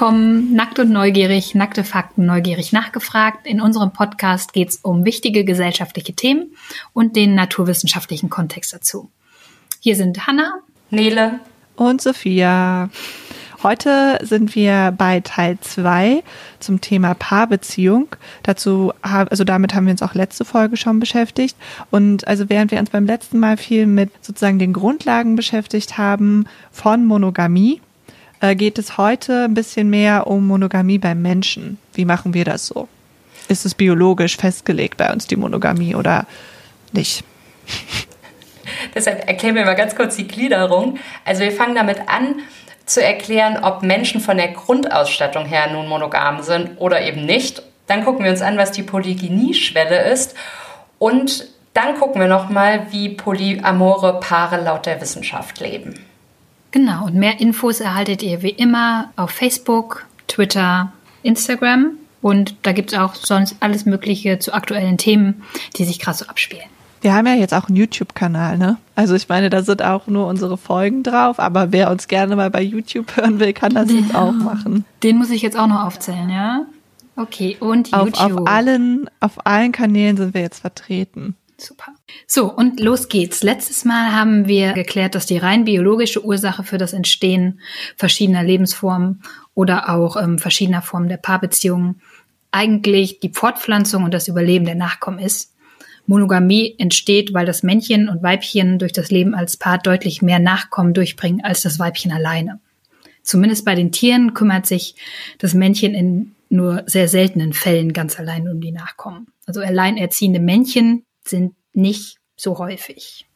willkommen, nackt und neugierig, nackte Fakten neugierig nachgefragt. In unserem Podcast geht es um wichtige gesellschaftliche Themen und den naturwissenschaftlichen Kontext dazu. Hier sind Hanna, Nele und Sophia. Heute sind wir bei Teil 2 zum Thema Paarbeziehung. Dazu, also damit haben wir uns auch letzte Folge schon beschäftigt. Und also während wir uns beim letzten Mal viel mit sozusagen den Grundlagen beschäftigt haben von Monogamie, äh, geht es heute ein bisschen mehr um Monogamie beim Menschen. Wie machen wir das so? Ist es biologisch festgelegt bei uns, die Monogamie, oder nicht? Deshalb erklären wir mal ganz kurz die Gliederung. Also wir fangen damit an, zu erklären, ob Menschen von der Grundausstattung her nun monogam sind oder eben nicht. Dann gucken wir uns an, was die Polygynie-Schwelle ist. Und dann gucken wir nochmal, wie polyamore Paare laut der Wissenschaft leben. Genau, und mehr Infos erhaltet ihr wie immer auf Facebook, Twitter, Instagram. Und da gibt es auch sonst alles Mögliche zu aktuellen Themen, die sich gerade so abspielen. Wir haben ja jetzt auch einen YouTube-Kanal, ne? Also ich meine, da sind auch nur unsere Folgen drauf, aber wer uns gerne mal bei YouTube hören will, kann das ja. jetzt auch machen. Den muss ich jetzt auch noch aufzählen, ja? Okay, und YouTube. Auf, auf, allen, auf allen Kanälen sind wir jetzt vertreten. Super. So, und los geht's. Letztes Mal haben wir geklärt, dass die rein biologische Ursache für das Entstehen verschiedener Lebensformen oder auch ähm, verschiedener Formen der Paarbeziehungen eigentlich die Fortpflanzung und das Überleben der Nachkommen ist. Monogamie entsteht, weil das Männchen und Weibchen durch das Leben als Paar deutlich mehr Nachkommen durchbringen als das Weibchen alleine. Zumindest bei den Tieren kümmert sich das Männchen in nur sehr seltenen Fällen ganz allein um die Nachkommen. Also alleinerziehende Männchen sind nicht so häufig.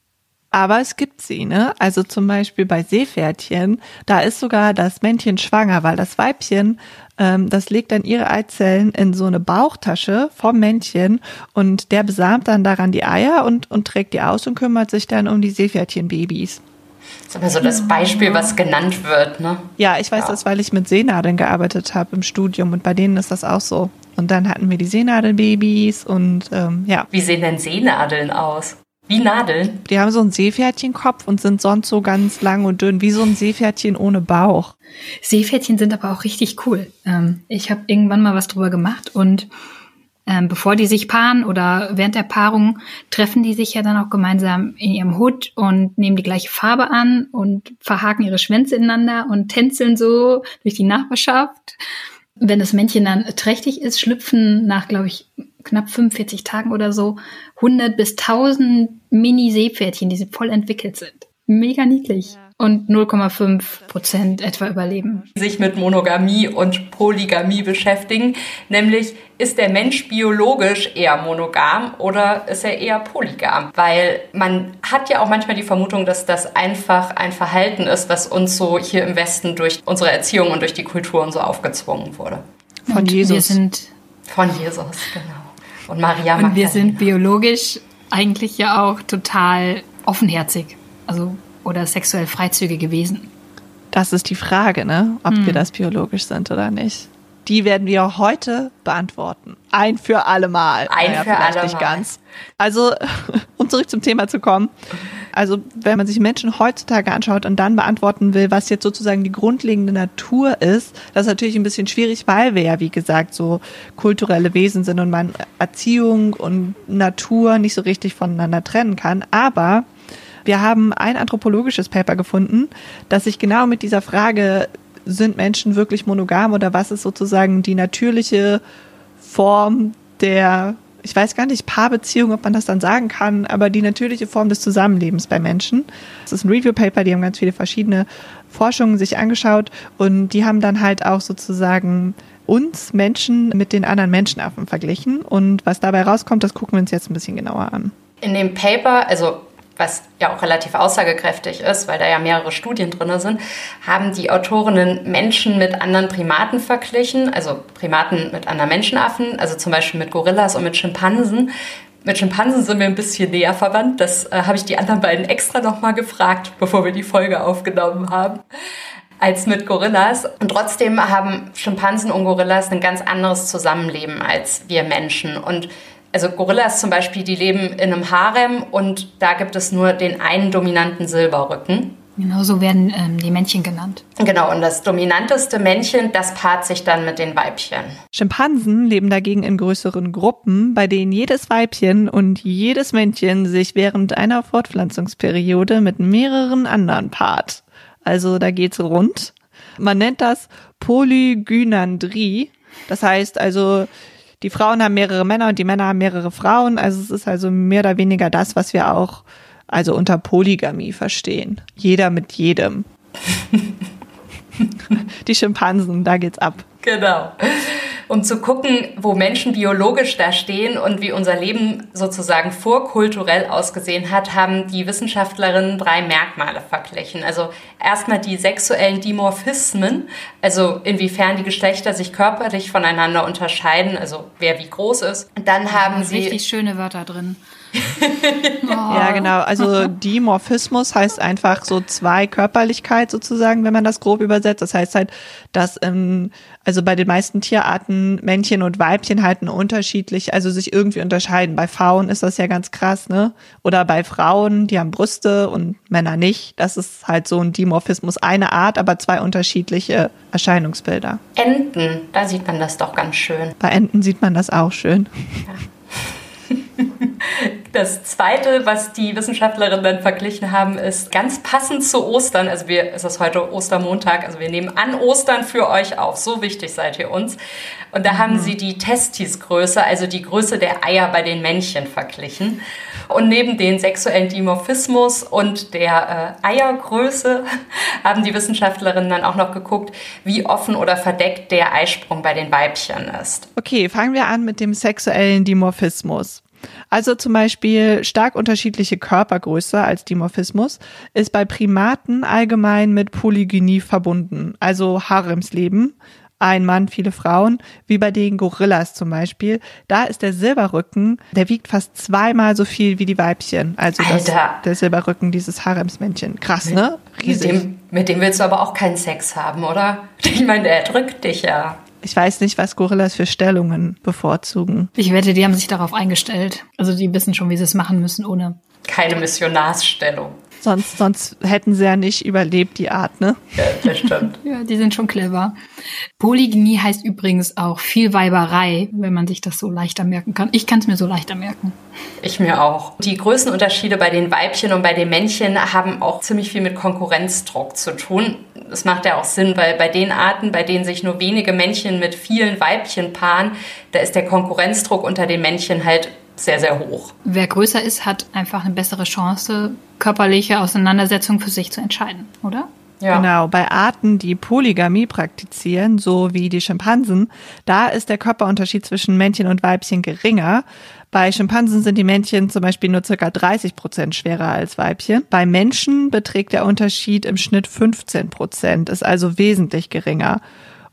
Aber es gibt sie, ne? Also zum Beispiel bei Seepferdchen, da ist sogar das Männchen schwanger, weil das Weibchen, ähm, das legt dann ihre Eizellen in so eine Bauchtasche vom Männchen und der besamt dann daran die Eier und, und trägt die aus und kümmert sich dann um die Seepferdchenbabys. Das ist aber so das Beispiel, was genannt wird, ne? Ja, ich weiß ja. das, weil ich mit Seenadeln gearbeitet habe im Studium und bei denen ist das auch so. Und dann hatten wir die Seenadelbabys und ähm, ja. Wie sehen denn Seenadeln aus? Wie Nadeln? Die haben so einen Seepferdchenkopf und sind sonst so ganz lang und dünn, wie so ein Seepferdchen ohne Bauch. Seepferdchen sind aber auch richtig cool. Ähm, ich habe irgendwann mal was drüber gemacht und ähm, bevor die sich paaren oder während der Paarung treffen die sich ja dann auch gemeinsam in ihrem Hut und nehmen die gleiche Farbe an und verhaken ihre Schwänze ineinander und tänzeln so durch die Nachbarschaft. Wenn das Männchen dann trächtig ist, schlüpfen nach, glaube ich, knapp 45 Tagen oder so 100 bis 1000 Mini-Seepferdchen, die voll entwickelt sind. Mega niedlich. Ja. Und 0,5 Prozent etwa überleben. Sich mit Monogamie und Polygamie beschäftigen. Nämlich, ist der Mensch biologisch eher monogam oder ist er eher polygam? Weil man hat ja auch manchmal die Vermutung, dass das einfach ein Verhalten ist, was uns so hier im Westen durch unsere Erziehung und durch die Kultur und so aufgezwungen wurde. Von und Jesus. Wir sind von Jesus, genau. Und Maria Und wir sind biologisch eigentlich ja auch total offenherzig. Also oder sexuell freizügige Wesen. Das ist die Frage, ne? Ob hm. wir das biologisch sind oder nicht. Die werden wir heute beantworten. Ein für alle Mal. Ein naja, für alle nicht Mal. ganz. Also, um zurück zum Thema zu kommen. Also, wenn man sich Menschen heutzutage anschaut und dann beantworten will, was jetzt sozusagen die grundlegende Natur ist, das ist natürlich ein bisschen schwierig, weil wir ja, wie gesagt, so kulturelle Wesen sind und man Erziehung und Natur nicht so richtig voneinander trennen kann. Aber wir haben ein anthropologisches Paper gefunden, das sich genau mit dieser Frage, sind Menschen wirklich monogam oder was ist sozusagen die natürliche Form der, ich weiß gar nicht, Paarbeziehung, ob man das dann sagen kann, aber die natürliche Form des Zusammenlebens bei Menschen. Das ist ein Review-Paper, die haben ganz viele verschiedene Forschungen sich angeschaut und die haben dann halt auch sozusagen uns Menschen mit den anderen Menschenaffen verglichen und was dabei rauskommt, das gucken wir uns jetzt ein bisschen genauer an. In dem Paper, also was ja auch relativ aussagekräftig ist, weil da ja mehrere Studien drin sind, haben die Autorinnen Menschen mit anderen Primaten verglichen, also Primaten mit anderen Menschenaffen, also zum Beispiel mit Gorillas und mit Schimpansen. Mit Schimpansen sind wir ein bisschen näher verwandt. Das äh, habe ich die anderen beiden extra nochmal gefragt, bevor wir die Folge aufgenommen haben als mit Gorillas. Und trotzdem haben Schimpansen und Gorillas ein ganz anderes Zusammenleben als wir Menschen. Und also Gorillas zum Beispiel, die leben in einem Harem und da gibt es nur den einen dominanten Silberrücken. Genau so werden ähm, die Männchen genannt. Genau, und das dominanteste Männchen, das paart sich dann mit den Weibchen. Schimpansen leben dagegen in größeren Gruppen, bei denen jedes Weibchen und jedes Männchen sich während einer Fortpflanzungsperiode mit mehreren anderen paart. Also da geht's rund. Man nennt das Polygynandrie. Das heißt also, die Frauen haben mehrere Männer und die Männer haben mehrere Frauen. Also es ist also mehr oder weniger das, was wir auch also unter Polygamie verstehen. Jeder mit jedem. die Schimpansen, da geht's ab. Genau. Um zu gucken, wo Menschen biologisch da stehen und wie unser Leben sozusagen vorkulturell ausgesehen hat, haben die Wissenschaftlerinnen drei Merkmale verglichen. Also erstmal die sexuellen Dimorphismen, also inwiefern die Geschlechter sich körperlich voneinander unterscheiden, also wer wie groß ist. Und dann haben sie richtig schöne Wörter drin. Ja, genau. Also Dimorphismus heißt einfach so Zweikörperlichkeit sozusagen, wenn man das grob übersetzt. Das heißt halt, dass ähm, also bei den meisten Tierarten Männchen und Weibchen halt unterschiedlich, also sich irgendwie unterscheiden. Bei Frauen ist das ja ganz krass, ne? Oder bei Frauen, die haben Brüste und Männer nicht. Das ist halt so ein Dimorphismus, eine Art, aber zwei unterschiedliche Erscheinungsbilder. Enten, da sieht man das doch ganz schön. Bei Enten sieht man das auch schön. Ja. Das zweite, was die Wissenschaftlerinnen dann verglichen haben, ist ganz passend zu Ostern. Also wir, es ist heute Ostermontag, also wir nehmen an Ostern für euch auf. So wichtig seid ihr uns. Und da mhm. haben sie die Testisgröße, also die Größe der Eier bei den Männchen verglichen. Und neben den sexuellen Dimorphismus und der äh, Eiergröße haben die Wissenschaftlerinnen dann auch noch geguckt, wie offen oder verdeckt der Eisprung bei den Weibchen ist. Okay, fangen wir an mit dem sexuellen Dimorphismus. Also zum Beispiel stark unterschiedliche Körpergröße als Dimorphismus ist bei Primaten allgemein mit Polygynie verbunden, also Haremsleben. Ein Mann, viele Frauen, wie bei den Gorillas zum Beispiel. Da ist der Silberrücken, der wiegt fast zweimal so viel wie die Weibchen. Also das, der Silberrücken, dieses Haremsmännchen. Krass, ne? Riesig. Mit dem, mit dem willst du aber auch keinen Sex haben, oder? Ich meine, der drückt dich ja. Ich weiß nicht, was Gorillas für Stellungen bevorzugen. Ich wette, die haben sich darauf eingestellt. Also die wissen schon, wie sie es machen müssen ohne. Keine Missionarsstellung. Sonst, sonst hätten sie ja nicht überlebt, die Art, ne? Ja, das stimmt. ja, die sind schon clever. Polygynie heißt übrigens auch Vielweiberei, wenn man sich das so leichter merken kann. Ich kann es mir so leichter merken. Ich mir auch. Die Größenunterschiede bei den Weibchen und bei den Männchen haben auch ziemlich viel mit Konkurrenzdruck zu tun. Das macht ja auch Sinn, weil bei den Arten, bei denen sich nur wenige Männchen mit vielen Weibchen paaren, da ist der Konkurrenzdruck unter den Männchen halt sehr, sehr hoch. Wer größer ist, hat einfach eine bessere Chance, körperliche Auseinandersetzung für sich zu entscheiden, oder? Ja. Genau, bei Arten, die Polygamie praktizieren, so wie die Schimpansen, da ist der Körperunterschied zwischen Männchen und Weibchen geringer. Bei Schimpansen sind die Männchen zum Beispiel nur circa 30 Prozent schwerer als Weibchen. Bei Menschen beträgt der Unterschied im Schnitt 15 Prozent, ist also wesentlich geringer.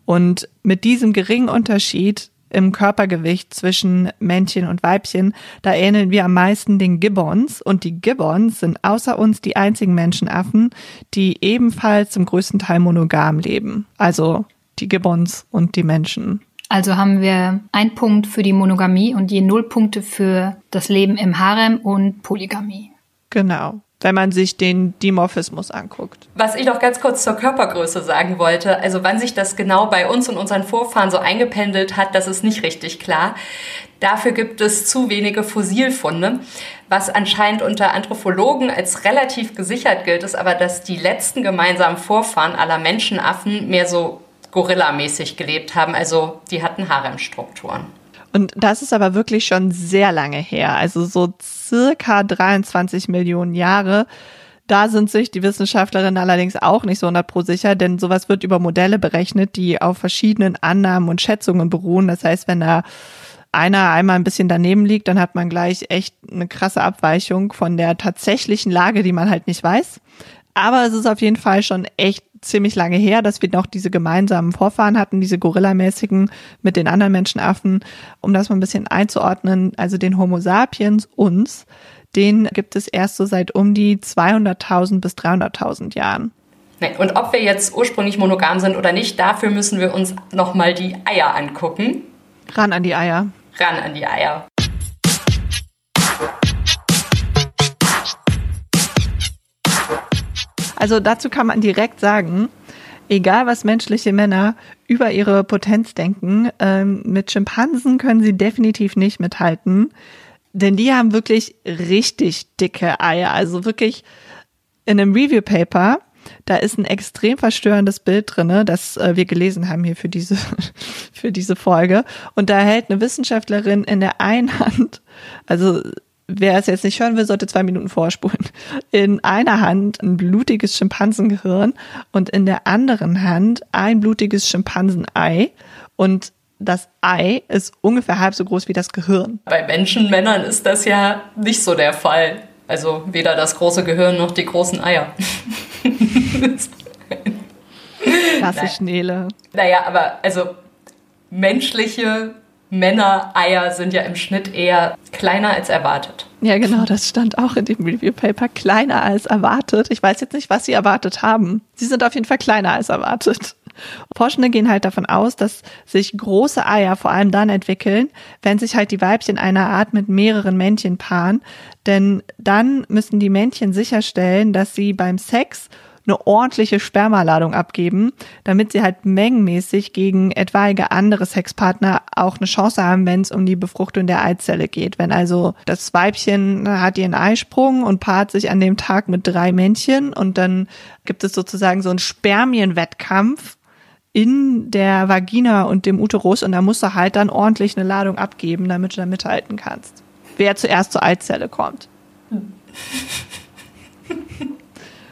Und mit diesem geringen Unterschied im Körpergewicht zwischen Männchen und Weibchen, da ähneln wir am meisten den Gibbons. Und die Gibbons sind außer uns die einzigen Menschenaffen, die ebenfalls zum größten Teil monogam leben. Also die Gibbons und die Menschen. Also haben wir ein Punkt für die Monogamie und je null Punkte für das Leben im Harem und Polygamie. Genau wenn man sich den Dimorphismus anguckt. Was ich noch ganz kurz zur Körpergröße sagen wollte, also wann sich das genau bei uns und unseren Vorfahren so eingependelt hat, das ist nicht richtig klar. Dafür gibt es zu wenige Fossilfunde, was anscheinend unter Anthropologen als relativ gesichert gilt, ist aber, dass die letzten gemeinsamen Vorfahren aller Menschenaffen mehr so Gorilla-mäßig gelebt haben, also die hatten Haremstrukturen. Und das ist aber wirklich schon sehr lange her, also so circa 23 Millionen Jahre. Da sind sich die Wissenschaftlerinnen allerdings auch nicht so 100 pro sicher, denn sowas wird über Modelle berechnet, die auf verschiedenen Annahmen und Schätzungen beruhen. Das heißt, wenn da einer einmal ein bisschen daneben liegt, dann hat man gleich echt eine krasse Abweichung von der tatsächlichen Lage, die man halt nicht weiß. Aber es ist auf jeden Fall schon echt ziemlich lange her, dass wir noch diese gemeinsamen Vorfahren hatten, diese Gorillamäßigen mit den anderen Menschenaffen, um das mal ein bisschen einzuordnen. Also den Homo sapiens, uns, den gibt es erst so seit um die 200.000 bis 300.000 Jahren. Und ob wir jetzt ursprünglich monogam sind oder nicht, dafür müssen wir uns nochmal die Eier angucken. Ran an die Eier. Ran an die Eier. Also dazu kann man direkt sagen, egal was menschliche Männer über ihre Potenz denken, ähm, mit Schimpansen können sie definitiv nicht mithalten, denn die haben wirklich richtig dicke Eier. Also wirklich in einem Review Paper, da ist ein extrem verstörendes Bild drinne, das äh, wir gelesen haben hier für diese für diese Folge. Und da hält eine Wissenschaftlerin in der einen Hand, also wer es jetzt nicht hören will, sollte zwei Minuten vorspulen. In einer Hand ein blutiges Schimpansengehirn und in der anderen Hand ein blutiges Schimpansenei. Und das Ei ist ungefähr halb so groß wie das Gehirn. Bei Menschenmännern ist das ja nicht so der Fall. Also weder das große Gehirn noch die großen Eier. Klassisch Nele. Naja, aber also menschliche Männer-Eier sind ja im Schnitt eher kleiner als erwartet. Ja, genau, das stand auch in dem Review Paper. Kleiner als erwartet. Ich weiß jetzt nicht, was sie erwartet haben. Sie sind auf jeden Fall kleiner als erwartet. Forschende gehen halt davon aus, dass sich große Eier vor allem dann entwickeln, wenn sich halt die Weibchen einer Art mit mehreren Männchen paaren. Denn dann müssen die Männchen sicherstellen, dass sie beim Sex eine ordentliche Spermaladung abgeben, damit sie halt mengenmäßig gegen etwaige andere Sexpartner auch eine Chance haben, wenn es um die Befruchtung der Eizelle geht. Wenn also das Weibchen hat ihren Eisprung und paart sich an dem Tag mit drei Männchen und dann gibt es sozusagen so einen Spermienwettkampf in der Vagina und dem Uterus und da musst du halt dann ordentlich eine Ladung abgeben, damit du da mithalten kannst. Wer zuerst zur Eizelle kommt.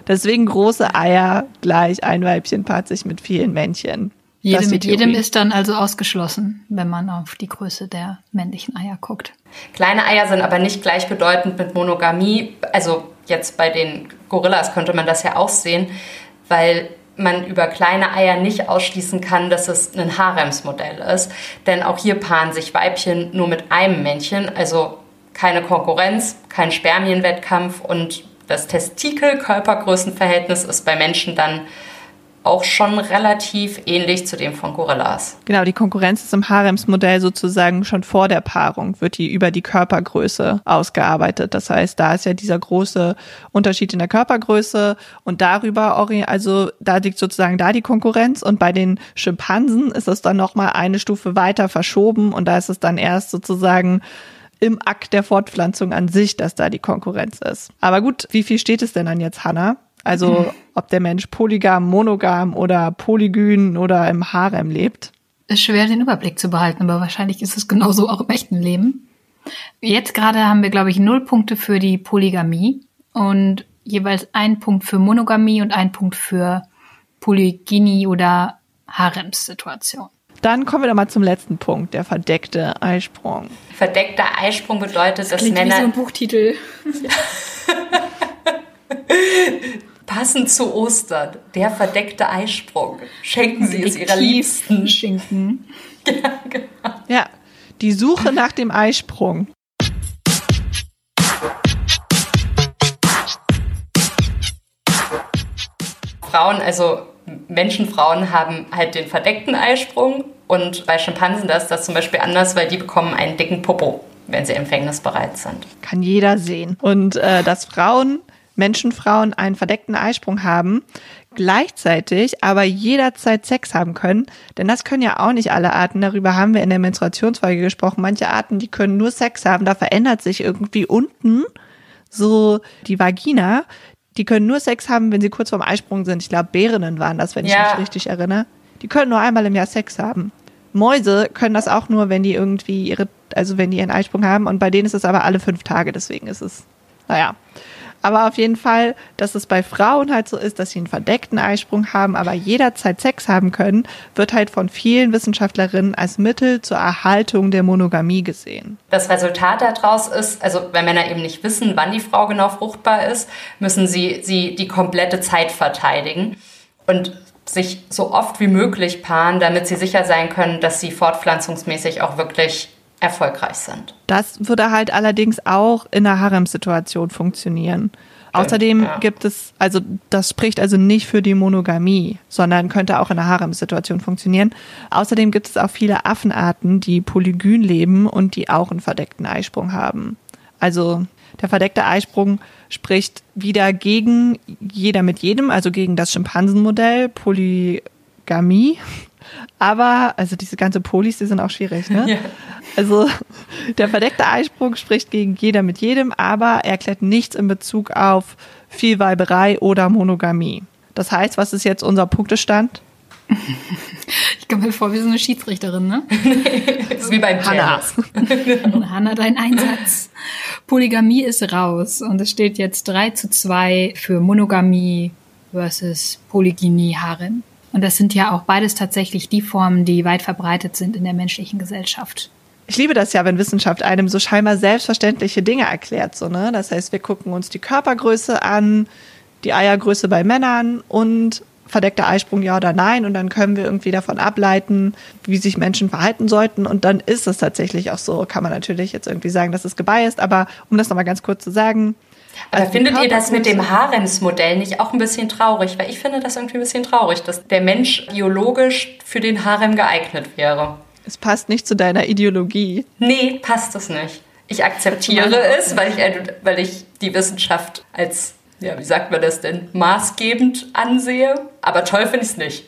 Deswegen große Eier gleich ein Weibchen paart sich mit vielen Männchen. Jede mit jedem ist dann also ausgeschlossen, wenn man auf die Größe der männlichen Eier guckt. Kleine Eier sind aber nicht gleichbedeutend mit Monogamie. Also jetzt bei den Gorillas könnte man das ja auch sehen, weil man über kleine Eier nicht ausschließen kann, dass es ein Haremsmodell ist. Denn auch hier paaren sich Weibchen nur mit einem Männchen, also keine Konkurrenz, kein Spermienwettkampf und das Testikel-Körpergrößenverhältnis ist bei Menschen dann auch schon relativ ähnlich zu dem von Gorillas. Genau, die Konkurrenz ist im Haremsmodell sozusagen schon vor der Paarung, wird die über die Körpergröße ausgearbeitet. Das heißt, da ist ja dieser große Unterschied in der Körpergröße und darüber, also da liegt sozusagen da die Konkurrenz und bei den Schimpansen ist es dann nochmal eine Stufe weiter verschoben und da ist es dann erst sozusagen im Akt der Fortpflanzung an sich, dass da die Konkurrenz ist. Aber gut, wie viel steht es denn dann jetzt, Hanna? Also, ob der Mensch polygam, monogam oder polygyn oder im Harem lebt? Ist schwer, den Überblick zu behalten, aber wahrscheinlich ist es genauso auch im echten Leben. Jetzt gerade haben wir, glaube ich, null Punkte für die Polygamie und jeweils ein Punkt für Monogamie und ein Punkt für Polygynie oder Haremssituation. Dann kommen wir doch mal zum letzten Punkt, der verdeckte Eisprung. Verdeckter Eisprung bedeutet, das dass Männer. Wie so ein Buchtitel. Passend zu Ostern, der verdeckte Eisprung. Schenken Sie es Ihrer Liebsten. Schinken. Ja, genau. Ja, die Suche nach dem Eisprung. Frauen, also Menschenfrauen haben halt den verdeckten Eisprung und bei Schimpansen ist das zum Beispiel anders, weil die bekommen einen dicken Popo, wenn sie empfängnisbereit sind. Kann jeder sehen. Und äh, dass Frauen, Menschenfrauen einen verdeckten Eisprung haben, gleichzeitig aber jederzeit Sex haben können, denn das können ja auch nicht alle Arten. Darüber haben wir in der Menstruationsfolge gesprochen. Manche Arten, die können nur Sex haben, da verändert sich irgendwie unten so die Vagina die können nur Sex haben, wenn sie kurz vorm Eisprung sind. Ich glaube, Bärinnen waren das, wenn ja. ich mich richtig erinnere. Die können nur einmal im Jahr Sex haben. Mäuse können das auch nur, wenn die irgendwie ihre, also wenn die ihren Eisprung haben. Und bei denen ist es aber alle fünf Tage, deswegen ist es, naja. Aber auf jeden Fall, dass es bei Frauen halt so ist, dass sie einen verdeckten Eisprung haben, aber jederzeit Sex haben können, wird halt von vielen Wissenschaftlerinnen als Mittel zur Erhaltung der Monogamie gesehen. Das Resultat daraus ist, also wenn Männer eben nicht wissen, wann die Frau genau fruchtbar ist, müssen sie sie die komplette Zeit verteidigen und sich so oft wie möglich paaren, damit sie sicher sein können, dass sie fortpflanzungsmäßig auch wirklich erfolgreich sind. Das würde halt allerdings auch in einer Harem-Situation funktionieren. Außerdem ja. gibt es, also das spricht also nicht für die Monogamie, sondern könnte auch in einer Harem-Situation funktionieren. Außerdem gibt es auch viele Affenarten, die polygyn leben und die auch einen verdeckten Eisprung haben. Also der verdeckte Eisprung spricht wieder gegen jeder mit jedem, also gegen das Schimpansenmodell, Polygamie. Aber, also diese ganze Polis, die sind auch schwierig, ne? Ja. Also der verdeckte Eisprung spricht gegen jeder mit jedem, aber er erklärt nichts in Bezug auf Vielweiberei oder Monogamie. Das heißt, was ist jetzt unser Punktestand? Ich komme mir vor, wie so eine Schiedsrichterin, ne? das ist wie beim Hanna. Hanna, dein Einsatz. Polygamie ist raus und es steht jetzt 3 zu 2 für Monogamie versus Polygynie Harem. Und das sind ja auch beides tatsächlich die Formen, die weit verbreitet sind in der menschlichen Gesellschaft. Ich liebe das ja, wenn Wissenschaft einem so scheinbar selbstverständliche Dinge erklärt, so, ne? Das heißt, wir gucken uns die Körpergröße an, die Eiergröße bei Männern und verdeckter Eisprung ja oder nein und dann können wir irgendwie davon ableiten, wie sich Menschen verhalten sollten und dann ist es tatsächlich auch so, kann man natürlich jetzt irgendwie sagen, dass es gebiased, aber um das nochmal ganz kurz zu sagen, aber also findet ihr das mit dem Haremsmodell nicht auch ein bisschen traurig? Weil ich finde das irgendwie ein bisschen traurig, dass der Mensch biologisch für den Harem geeignet wäre. Es passt nicht zu deiner Ideologie. Nee, passt es nicht. Ich akzeptiere es, weil ich, weil ich die Wissenschaft als ja, wie sagt man das denn, maßgebend ansehe. Aber toll finde ich es nicht.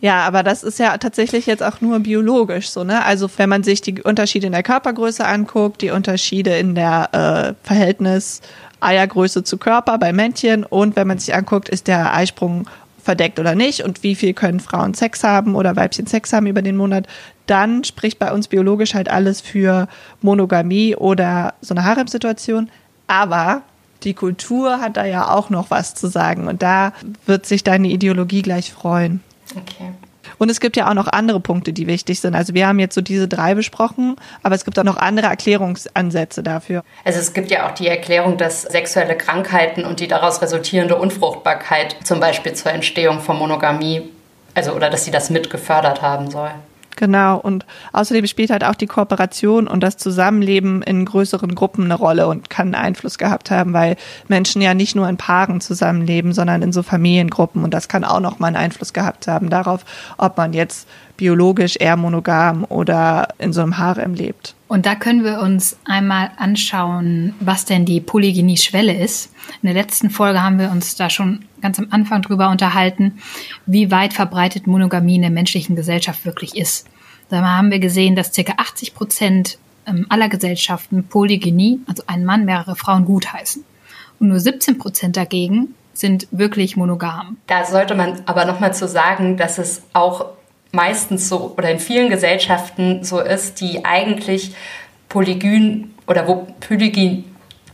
Ja, aber das ist ja tatsächlich jetzt auch nur biologisch so, ne? Also wenn man sich die Unterschiede in der Körpergröße anguckt, die Unterschiede in der äh, Verhältnis Eiergröße zu Körper bei Männchen und wenn man sich anguckt, ist der Eisprung verdeckt oder nicht und wie viel können Frauen Sex haben oder Weibchen Sex haben über den Monat, dann spricht bei uns biologisch halt alles für Monogamie oder so eine Haremsituation. Aber die Kultur hat da ja auch noch was zu sagen und da wird sich deine Ideologie gleich freuen. Okay. Und es gibt ja auch noch andere Punkte, die wichtig sind. Also wir haben jetzt so diese drei besprochen, aber es gibt auch noch andere Erklärungsansätze dafür. Also es gibt ja auch die Erklärung, dass sexuelle Krankheiten und die daraus resultierende Unfruchtbarkeit zum Beispiel zur Entstehung von Monogamie, also oder dass sie das mit gefördert haben soll. Genau, und außerdem spielt halt auch die Kooperation und das Zusammenleben in größeren Gruppen eine Rolle und kann einen Einfluss gehabt haben, weil Menschen ja nicht nur in Paaren zusammenleben, sondern in so Familiengruppen und das kann auch noch mal einen Einfluss gehabt haben darauf, ob man jetzt biologisch eher monogam oder in so einem Harem lebt. Und da können wir uns einmal anschauen, was denn die Polygynie-Schwelle ist. In der letzten Folge haben wir uns da schon ganz am Anfang drüber unterhalten, wie weit verbreitet Monogamie in der menschlichen Gesellschaft wirklich ist. Da haben wir gesehen, dass ca. 80 Prozent ähm, aller Gesellschaften Polygynie, also einen Mann, mehrere Frauen gutheißen. Und nur 17 Prozent dagegen sind wirklich monogam. Da sollte man aber nochmal zu sagen, dass es auch meistens so oder in vielen Gesellschaften so ist, die eigentlich Polygyn oder wo Polygyn,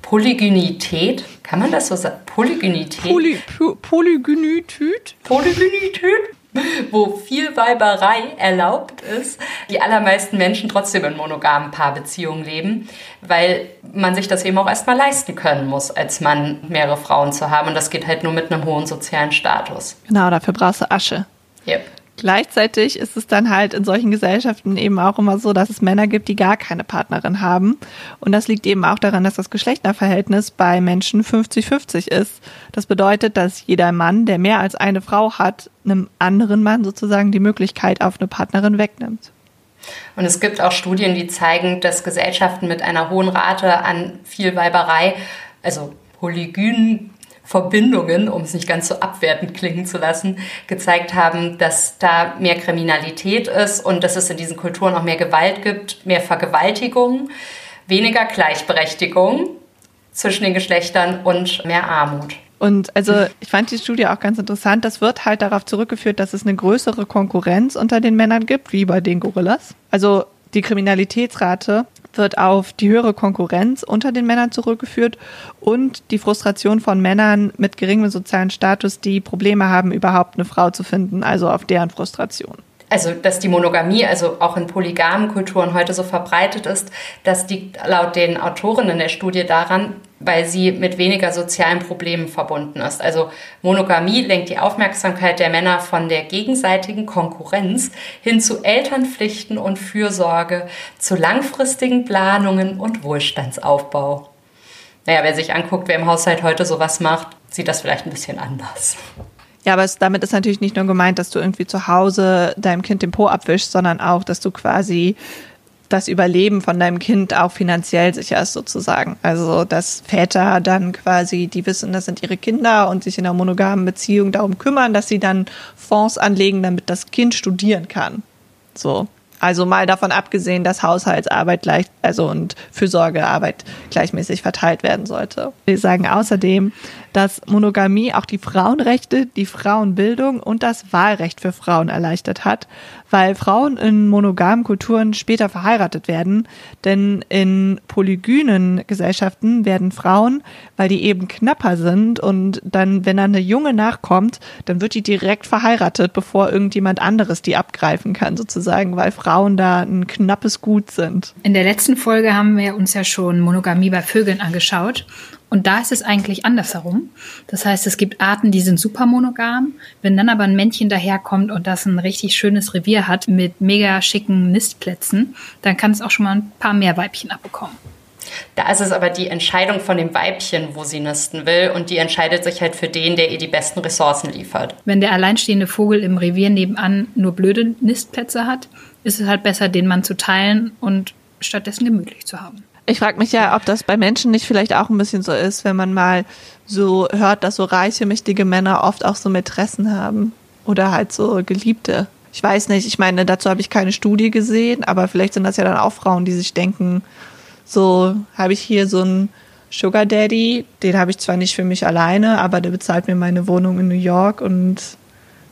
Polygynität, kann man das so sagen? Polygynität? Poly, Polygynität? Polygynität? wo viel Weiberei erlaubt ist, die allermeisten Menschen trotzdem in monogamen Paarbeziehungen leben, weil man sich das eben auch erstmal leisten können muss, als Mann mehrere Frauen zu haben. Und das geht halt nur mit einem hohen sozialen Status. Genau, dafür brauchst du Asche. Yep. Gleichzeitig ist es dann halt in solchen Gesellschaften eben auch immer so, dass es Männer gibt, die gar keine Partnerin haben. Und das liegt eben auch daran, dass das Geschlechterverhältnis bei Menschen 50-50 ist. Das bedeutet, dass jeder Mann, der mehr als eine Frau hat, einem anderen Mann sozusagen die Möglichkeit auf eine Partnerin wegnimmt. Und es gibt auch Studien, die zeigen, dass Gesellschaften mit einer hohen Rate an Vielweiberei, also Polygynen, Verbindungen, um es nicht ganz so abwertend klingen zu lassen, gezeigt haben, dass da mehr Kriminalität ist und dass es in diesen Kulturen auch mehr Gewalt gibt, mehr Vergewaltigung, weniger Gleichberechtigung zwischen den Geschlechtern und mehr Armut. Und also ich fand die Studie auch ganz interessant. Das wird halt darauf zurückgeführt, dass es eine größere Konkurrenz unter den Männern gibt, wie bei den Gorillas. Also die Kriminalitätsrate wird auf die höhere Konkurrenz unter den Männern zurückgeführt und die Frustration von Männern mit geringem sozialen Status, die Probleme haben, überhaupt eine Frau zu finden, also auf deren Frustration. Also dass die Monogamie also auch in polygamen Kulturen heute so verbreitet ist, das liegt laut den Autorinnen der Studie daran, weil sie mit weniger sozialen Problemen verbunden ist. Also Monogamie lenkt die Aufmerksamkeit der Männer von der gegenseitigen Konkurrenz hin zu Elternpflichten und Fürsorge, zu langfristigen Planungen und Wohlstandsaufbau. Naja, wer sich anguckt, wer im Haushalt heute sowas macht, sieht das vielleicht ein bisschen anders. Ja, aber es, damit ist natürlich nicht nur gemeint, dass du irgendwie zu Hause deinem Kind den Po abwischst, sondern auch, dass du quasi das Überleben von deinem Kind auch finanziell sicher ist sozusagen. Also dass Väter dann quasi, die wissen, das sind ihre Kinder und sich in einer monogamen Beziehung darum kümmern, dass sie dann Fonds anlegen, damit das Kind studieren kann. So. Also mal davon abgesehen, dass Haushaltsarbeit gleich, also und Fürsorgearbeit gleichmäßig verteilt werden sollte. Wir sagen außerdem, dass Monogamie auch die Frauenrechte, die Frauenbildung und das Wahlrecht für Frauen erleichtert hat, weil Frauen in monogamen Kulturen später verheiratet werden. Denn in polygynen Gesellschaften werden Frauen, weil die eben knapper sind und dann, wenn dann eine Junge nachkommt, dann wird die direkt verheiratet, bevor irgendjemand anderes die abgreifen kann, sozusagen, weil Frauen da ein knappes Gut sind. In der letzten Folge haben wir uns ja schon Monogamie bei Vögeln angeschaut. Und da ist es eigentlich andersherum. Das heißt, es gibt Arten, die sind super monogam. Wenn dann aber ein Männchen daherkommt und das ein richtig schönes Revier hat mit mega schicken Nistplätzen, dann kann es auch schon mal ein paar mehr Weibchen abbekommen. Da ist es aber die Entscheidung von dem Weibchen, wo sie nisten will. Und die entscheidet sich halt für den, der ihr die besten Ressourcen liefert. Wenn der alleinstehende Vogel im Revier nebenan nur blöde Nistplätze hat, ist es halt besser, den Mann zu teilen und stattdessen gemütlich zu haben. Ich frage mich ja, ob das bei Menschen nicht vielleicht auch ein bisschen so ist, wenn man mal so hört, dass so reiche, mächtige Männer oft auch so Mätressen haben oder halt so Geliebte. Ich weiß nicht, ich meine, dazu habe ich keine Studie gesehen, aber vielleicht sind das ja dann auch Frauen, die sich denken, so habe ich hier so einen Sugar Daddy, den habe ich zwar nicht für mich alleine, aber der bezahlt mir meine Wohnung in New York und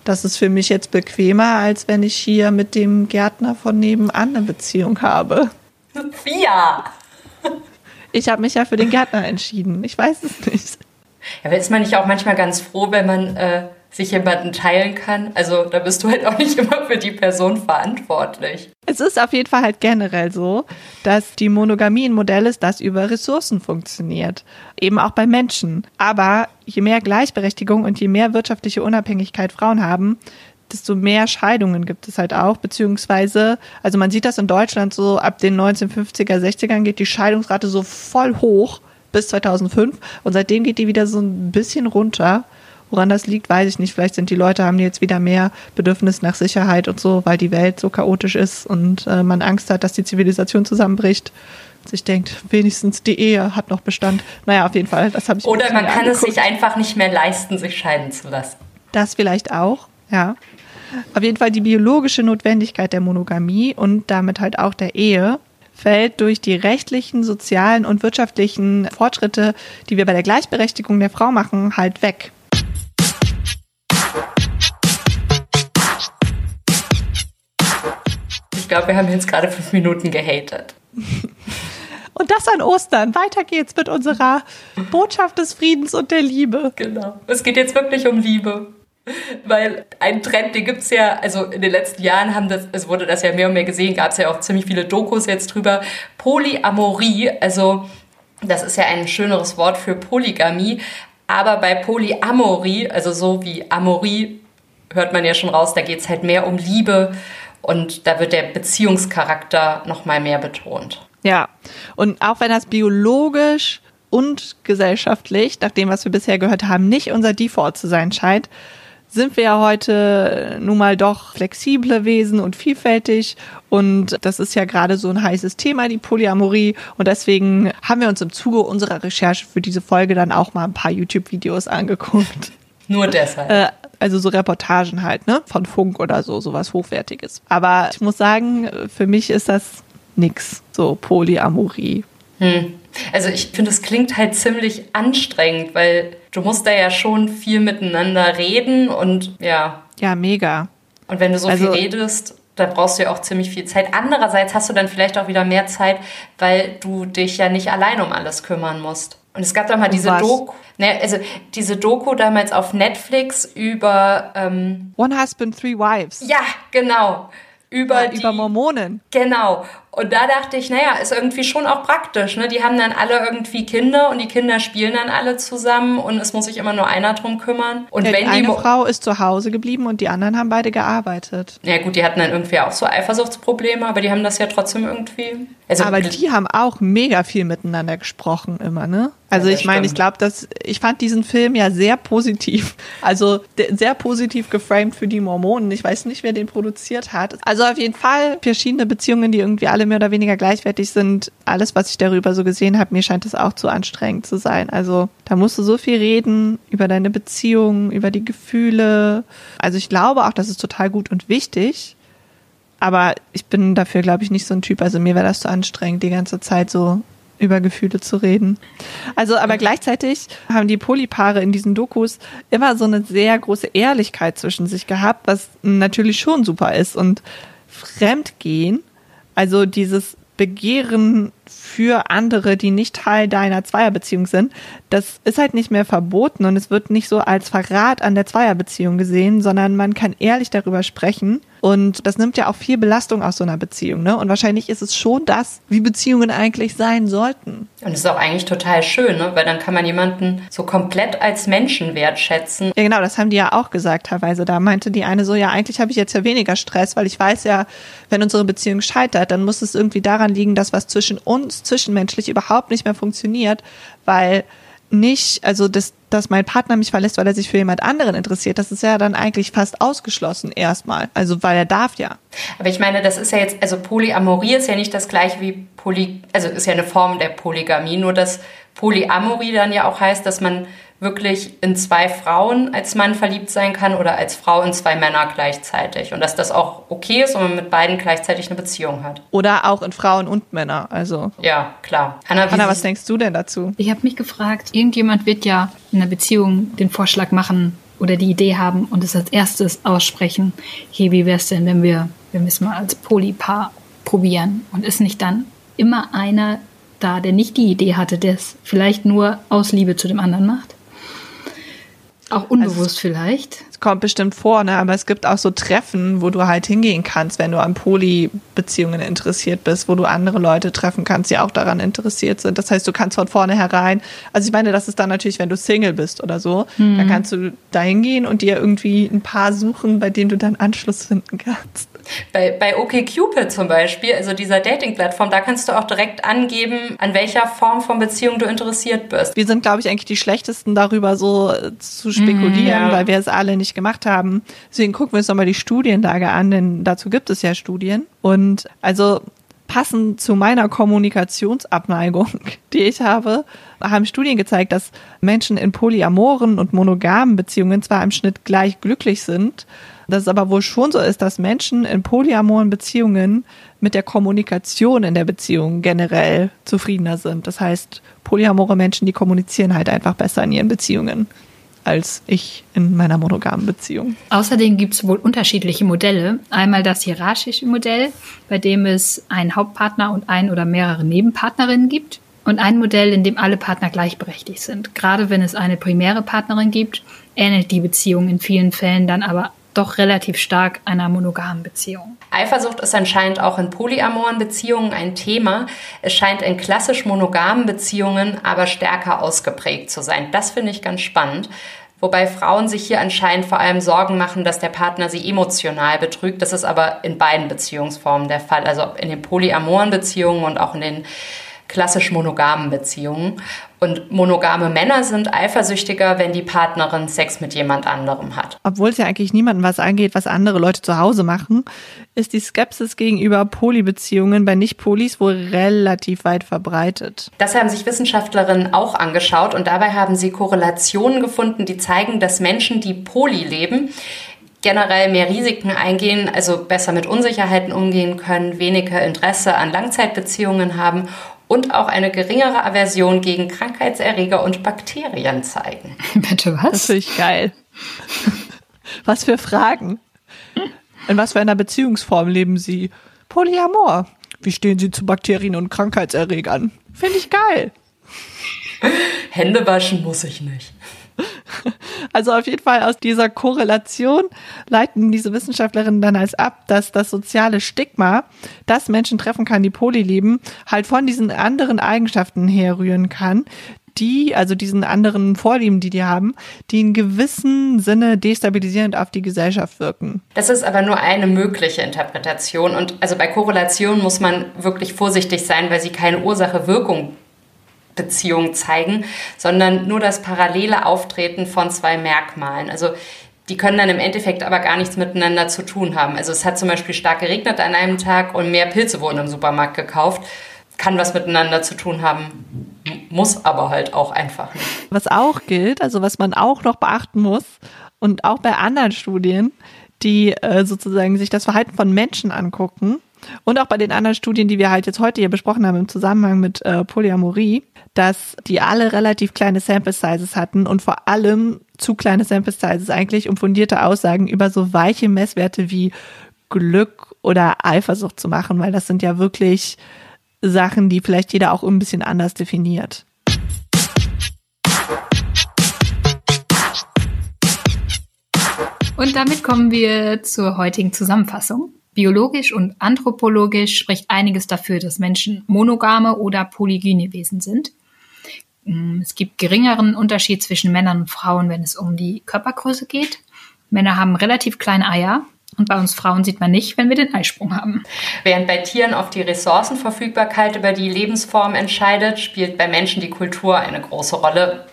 das ist für mich jetzt bequemer, als wenn ich hier mit dem Gärtner von nebenan eine Beziehung habe. Sophia! Ich habe mich ja für den Gärtner entschieden. Ich weiß es nicht. Ja, aber ist man nicht auch manchmal ganz froh, wenn man äh, sich jemanden teilen kann? Also da bist du halt auch nicht immer für die Person verantwortlich. Es ist auf jeden Fall halt generell so, dass die Monogamie ein Modell ist, das über Ressourcen funktioniert. Eben auch bei Menschen. Aber je mehr Gleichberechtigung und je mehr wirtschaftliche Unabhängigkeit Frauen haben, desto mehr Scheidungen gibt es halt auch, beziehungsweise, also man sieht das in Deutschland so, ab den 1950er, 60ern geht die Scheidungsrate so voll hoch bis 2005 und seitdem geht die wieder so ein bisschen runter. Woran das liegt, weiß ich nicht. Vielleicht sind die Leute, haben jetzt wieder mehr Bedürfnis nach Sicherheit und so, weil die Welt so chaotisch ist und äh, man Angst hat, dass die Zivilisation zusammenbricht. Sich denkt, wenigstens die Ehe hat noch Bestand. Naja, auf jeden Fall, das habe ich Oder man kann angeguckt. es sich einfach nicht mehr leisten, sich scheiden zu lassen. Das vielleicht auch, ja. Auf jeden Fall die biologische Notwendigkeit der Monogamie und damit halt auch der Ehe fällt durch die rechtlichen, sozialen und wirtschaftlichen Fortschritte, die wir bei der Gleichberechtigung der Frau machen, halt weg. Ich glaube, wir haben jetzt gerade fünf Minuten gehatet. Und das an Ostern. Weiter geht's mit unserer Botschaft des Friedens und der Liebe. Genau. Es geht jetzt wirklich um Liebe. Weil ein Trend, den gibt es ja, also in den letzten Jahren haben das, es wurde das ja mehr und mehr gesehen, gab es ja auch ziemlich viele Dokus jetzt drüber. Polyamorie, also das ist ja ein schöneres Wort für Polygamie, aber bei Polyamorie, also so wie Amorie, hört man ja schon raus, da geht es halt mehr um Liebe und da wird der Beziehungscharakter nochmal mehr betont. Ja, und auch wenn das biologisch und gesellschaftlich, nach dem, was wir bisher gehört haben, nicht unser Default zu sein scheint, sind wir ja heute nun mal doch flexible Wesen und vielfältig. Und das ist ja gerade so ein heißes Thema, die Polyamorie. Und deswegen haben wir uns im Zuge unserer Recherche für diese Folge dann auch mal ein paar YouTube-Videos angeguckt. Nur deshalb. Äh, also so Reportagen halt, ne? Von Funk oder so, sowas Hochwertiges. Aber ich muss sagen, für mich ist das nix, so Polyamorie. Hm. Also ich finde, es klingt halt ziemlich anstrengend, weil du musst da ja schon viel miteinander reden und ja. Ja, mega. Und wenn du so also, viel redest, da brauchst du ja auch ziemlich viel Zeit. Andererseits hast du dann vielleicht auch wieder mehr Zeit, weil du dich ja nicht allein um alles kümmern musst. Und es gab da mal diese Doku, ne, also diese Doku damals auf Netflix über ähm, One Husband, Three Wives. Ja, genau. Über, ja, die, über Mormonen. Genau. Und da dachte ich, naja, ist irgendwie schon auch praktisch. Ne? Die haben dann alle irgendwie Kinder und die Kinder spielen dann alle zusammen und es muss sich immer nur einer drum kümmern. Und ja, wenn die eine Frau ist zu Hause geblieben und die anderen haben beide gearbeitet. Ja gut, die hatten dann irgendwie auch so Eifersuchtsprobleme, aber die haben das ja trotzdem irgendwie. Also aber die haben auch mega viel miteinander gesprochen immer, ne? Also ja, ich meine, ich glaube, dass ich fand diesen Film ja sehr positiv, also sehr positiv geframed für die Mormonen. Ich weiß nicht, wer den produziert hat. Also auf jeden Fall verschiedene Beziehungen, die irgendwie alle mehr oder weniger gleichwertig sind, alles, was ich darüber so gesehen habe, mir scheint es auch zu anstrengend zu sein. Also da musst du so viel reden über deine Beziehungen, über die Gefühle. Also ich glaube auch, das ist total gut und wichtig. Aber ich bin dafür, glaube ich, nicht so ein Typ. Also mir wäre das zu anstrengend, die ganze Zeit so über Gefühle zu reden. Also, aber gleichzeitig haben die Polypaare in diesen Dokus immer so eine sehr große Ehrlichkeit zwischen sich gehabt, was natürlich schon super ist. Und Fremdgehen, also dieses Begehren für andere, die nicht Teil deiner Zweierbeziehung sind, das ist halt nicht mehr verboten und es wird nicht so als Verrat an der Zweierbeziehung gesehen, sondern man kann ehrlich darüber sprechen und das nimmt ja auch viel Belastung aus so einer Beziehung. Ne? Und wahrscheinlich ist es schon das, wie Beziehungen eigentlich sein sollten. Und es ist auch eigentlich total schön, ne? weil dann kann man jemanden so komplett als Menschen wertschätzen. Ja, genau, das haben die ja auch gesagt teilweise. Da meinte die eine so, ja, eigentlich habe ich jetzt ja weniger Stress, weil ich weiß ja, wenn unsere Beziehung scheitert, dann muss es irgendwie daran liegen, dass was zwischen uns, zwischenmenschlich überhaupt nicht mehr funktioniert, weil nicht, also dass, dass mein Partner mich verlässt, weil er sich für jemand anderen interessiert, das ist ja dann eigentlich fast ausgeschlossen erstmal. Also weil er darf ja. Aber ich meine, das ist ja jetzt, also Polyamorie ist ja nicht das gleiche wie Poly, also ist ja eine Form der Polygamie, nur dass Polyamorie dann ja auch heißt, dass man wirklich in zwei Frauen als Mann verliebt sein kann oder als Frau in zwei Männer gleichzeitig. Und dass das auch okay ist und man mit beiden gleichzeitig eine Beziehung hat. Oder auch in Frauen und Männer. Also. Ja, klar. Hanna, Hanna was denkst du denn dazu? Ich habe mich gefragt, irgendjemand wird ja in einer Beziehung den Vorschlag machen oder die Idee haben und es als erstes aussprechen. Hey, wie wäre es denn, wenn wir, wenn wir es mal als Polypaar probieren? Und ist nicht dann immer einer da, der nicht die Idee hatte, der es vielleicht nur aus Liebe zu dem anderen macht? Auch unbewusst also, vielleicht. Es kommt bestimmt vor, ne? aber es gibt auch so Treffen, wo du halt hingehen kannst, wenn du an Poly-Beziehungen interessiert bist, wo du andere Leute treffen kannst, die auch daran interessiert sind. Das heißt, du kannst von vornherein, also ich meine, das ist dann natürlich, wenn du Single bist oder so, mhm. dann kannst du da hingehen und dir irgendwie ein paar suchen, bei denen du dann Anschluss finden kannst. Bei, bei OkCupid zum Beispiel, also dieser Dating-Plattform, da kannst du auch direkt angeben, an welcher Form von Beziehung du interessiert bist. Wir sind, glaube ich, eigentlich die schlechtesten darüber so zu spekulieren, mhm, ja. weil wir es alle nicht gemacht haben. Deswegen gucken wir uns nochmal die Studienlage an, denn dazu gibt es ja Studien. Und also passend zu meiner Kommunikationsabneigung, die ich habe, haben Studien gezeigt, dass Menschen in polyamoren und monogamen Beziehungen zwar im Schnitt gleich glücklich sind, dass es aber wohl schon so ist, dass Menschen in polyamoren Beziehungen mit der Kommunikation in der Beziehung generell zufriedener sind. Das heißt, polyamore Menschen, die kommunizieren halt einfach besser in ihren Beziehungen als ich in meiner monogamen Beziehung. Außerdem gibt es wohl unterschiedliche Modelle. Einmal das hierarchische Modell, bei dem es einen Hauptpartner und ein oder mehrere Nebenpartnerinnen gibt. Und ein Modell, in dem alle Partner gleichberechtigt sind. Gerade wenn es eine primäre Partnerin gibt, ähnelt die Beziehung in vielen Fällen dann aber doch relativ stark einer monogamen Beziehung. Eifersucht ist anscheinend auch in polyamoren Beziehungen ein Thema. Es scheint in klassisch monogamen Beziehungen aber stärker ausgeprägt zu sein. Das finde ich ganz spannend. Wobei Frauen sich hier anscheinend vor allem Sorgen machen, dass der Partner sie emotional betrügt. Das ist aber in beiden Beziehungsformen der Fall. Also in den polyamoren Beziehungen und auch in den klassisch monogamen Beziehungen. Und monogame Männer sind eifersüchtiger, wenn die Partnerin Sex mit jemand anderem hat. Obwohl es ja eigentlich niemandem was angeht, was andere Leute zu Hause machen, ist die Skepsis gegenüber Polybeziehungen bei Nicht-Polis wohl relativ weit verbreitet. Das haben sich Wissenschaftlerinnen auch angeschaut und dabei haben sie Korrelationen gefunden, die zeigen, dass Menschen, die Poly leben, generell mehr Risiken eingehen, also besser mit Unsicherheiten umgehen können, weniger Interesse an Langzeitbeziehungen haben und auch eine geringere Aversion gegen Krankheitserreger und Bakterien zeigen. Bitte was? Das finde ich geil. was für Fragen? In was für einer Beziehungsform leben Sie? Polyamor. Wie stehen Sie zu Bakterien und Krankheitserregern? Finde ich geil. Hände waschen muss ich nicht. Also auf jeden Fall aus dieser Korrelation leiten diese Wissenschaftlerinnen dann als ab, dass das soziale Stigma, das Menschen treffen kann, die Poly leben, halt von diesen anderen Eigenschaften herrühren kann, die, also diesen anderen Vorlieben, die die haben, die in gewissem Sinne destabilisierend auf die Gesellschaft wirken. Das ist aber nur eine mögliche Interpretation und also bei Korrelation muss man wirklich vorsichtig sein, weil sie keine Ursache-Wirkung Beziehung zeigen, sondern nur das parallele Auftreten von zwei Merkmalen. Also Die können dann im Endeffekt aber gar nichts miteinander zu tun haben. Also es hat zum Beispiel stark geregnet an einem Tag und mehr Pilze wurden im Supermarkt gekauft. Kann was miteinander zu tun haben, muss aber halt auch einfach. Was auch gilt, also was man auch noch beachten muss und auch bei anderen Studien, die äh, sozusagen sich das Verhalten von Menschen angucken, und auch bei den anderen Studien, die wir halt jetzt heute hier besprochen haben im Zusammenhang mit äh, Polyamorie, dass die alle relativ kleine Sample Sizes hatten und vor allem zu kleine Sample Sizes eigentlich, um fundierte Aussagen über so weiche Messwerte wie Glück oder Eifersucht zu machen, weil das sind ja wirklich Sachen, die vielleicht jeder auch ein bisschen anders definiert. Und damit kommen wir zur heutigen Zusammenfassung. Biologisch und anthropologisch spricht einiges dafür, dass Menschen monogame oder polygyne Wesen sind. Mm, es gibt geringeren Unterschied zwischen Männern und Frauen, wenn es um die Körpergröße geht. Männer haben relativ kleine Eier, und bei uns Frauen sieht man nicht, wenn wir den Eisprung haben. Während bei Tieren oft die Ressourcenverfügbarkeit über die Lebensform entscheidet, spielt bei Menschen die Kultur eine große Rolle.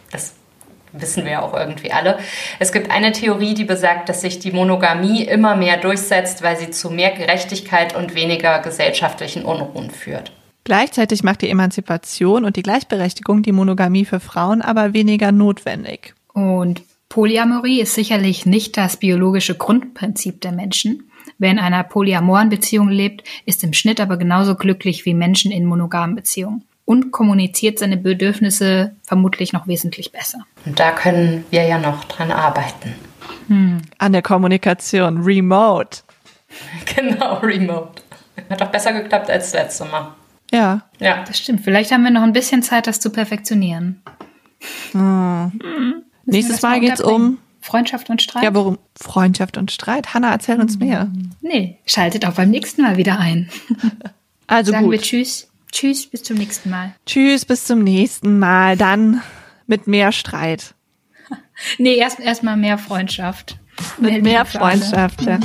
Wissen wir ja auch irgendwie alle. Es gibt eine Theorie, die besagt, dass sich die Monogamie immer mehr durchsetzt, weil sie zu mehr Gerechtigkeit und weniger gesellschaftlichen Unruhen führt. Gleichzeitig macht die Emanzipation und die Gleichberechtigung die Monogamie für Frauen aber weniger notwendig. Und Polyamorie ist sicherlich nicht das biologische Grundprinzip der Menschen. Wer in einer polyamoren Beziehung lebt, ist im Schnitt aber genauso glücklich wie Menschen in monogamen Beziehungen und kommuniziert seine Bedürfnisse vermutlich noch wesentlich besser. Und da können wir ja noch dran arbeiten. Hm. An der Kommunikation, remote. Genau, remote. Hat doch besser geklappt als das letzte Mal. Ja. Ja. Das stimmt. Vielleicht haben wir noch ein bisschen Zeit, das zu perfektionieren. Hm. Hm. Nächstes Mal geht es um Freundschaft und Streit. Ja, worum? Freundschaft und Streit. Hanna, erzähl uns mehr. Nee, schaltet auch beim nächsten Mal wieder ein. Also Sagen gut. wir Tschüss. Tschüss, bis zum nächsten Mal. Tschüss, bis zum nächsten Mal. Dann mit mehr Streit. Nee, erst erstmal mehr Freundschaft. Mit mehr, mehr Freundschaft. Ja.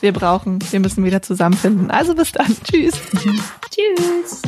Wir brauchen, wir müssen wieder zusammenfinden. Also bis dann. Tschüss. Tschüss.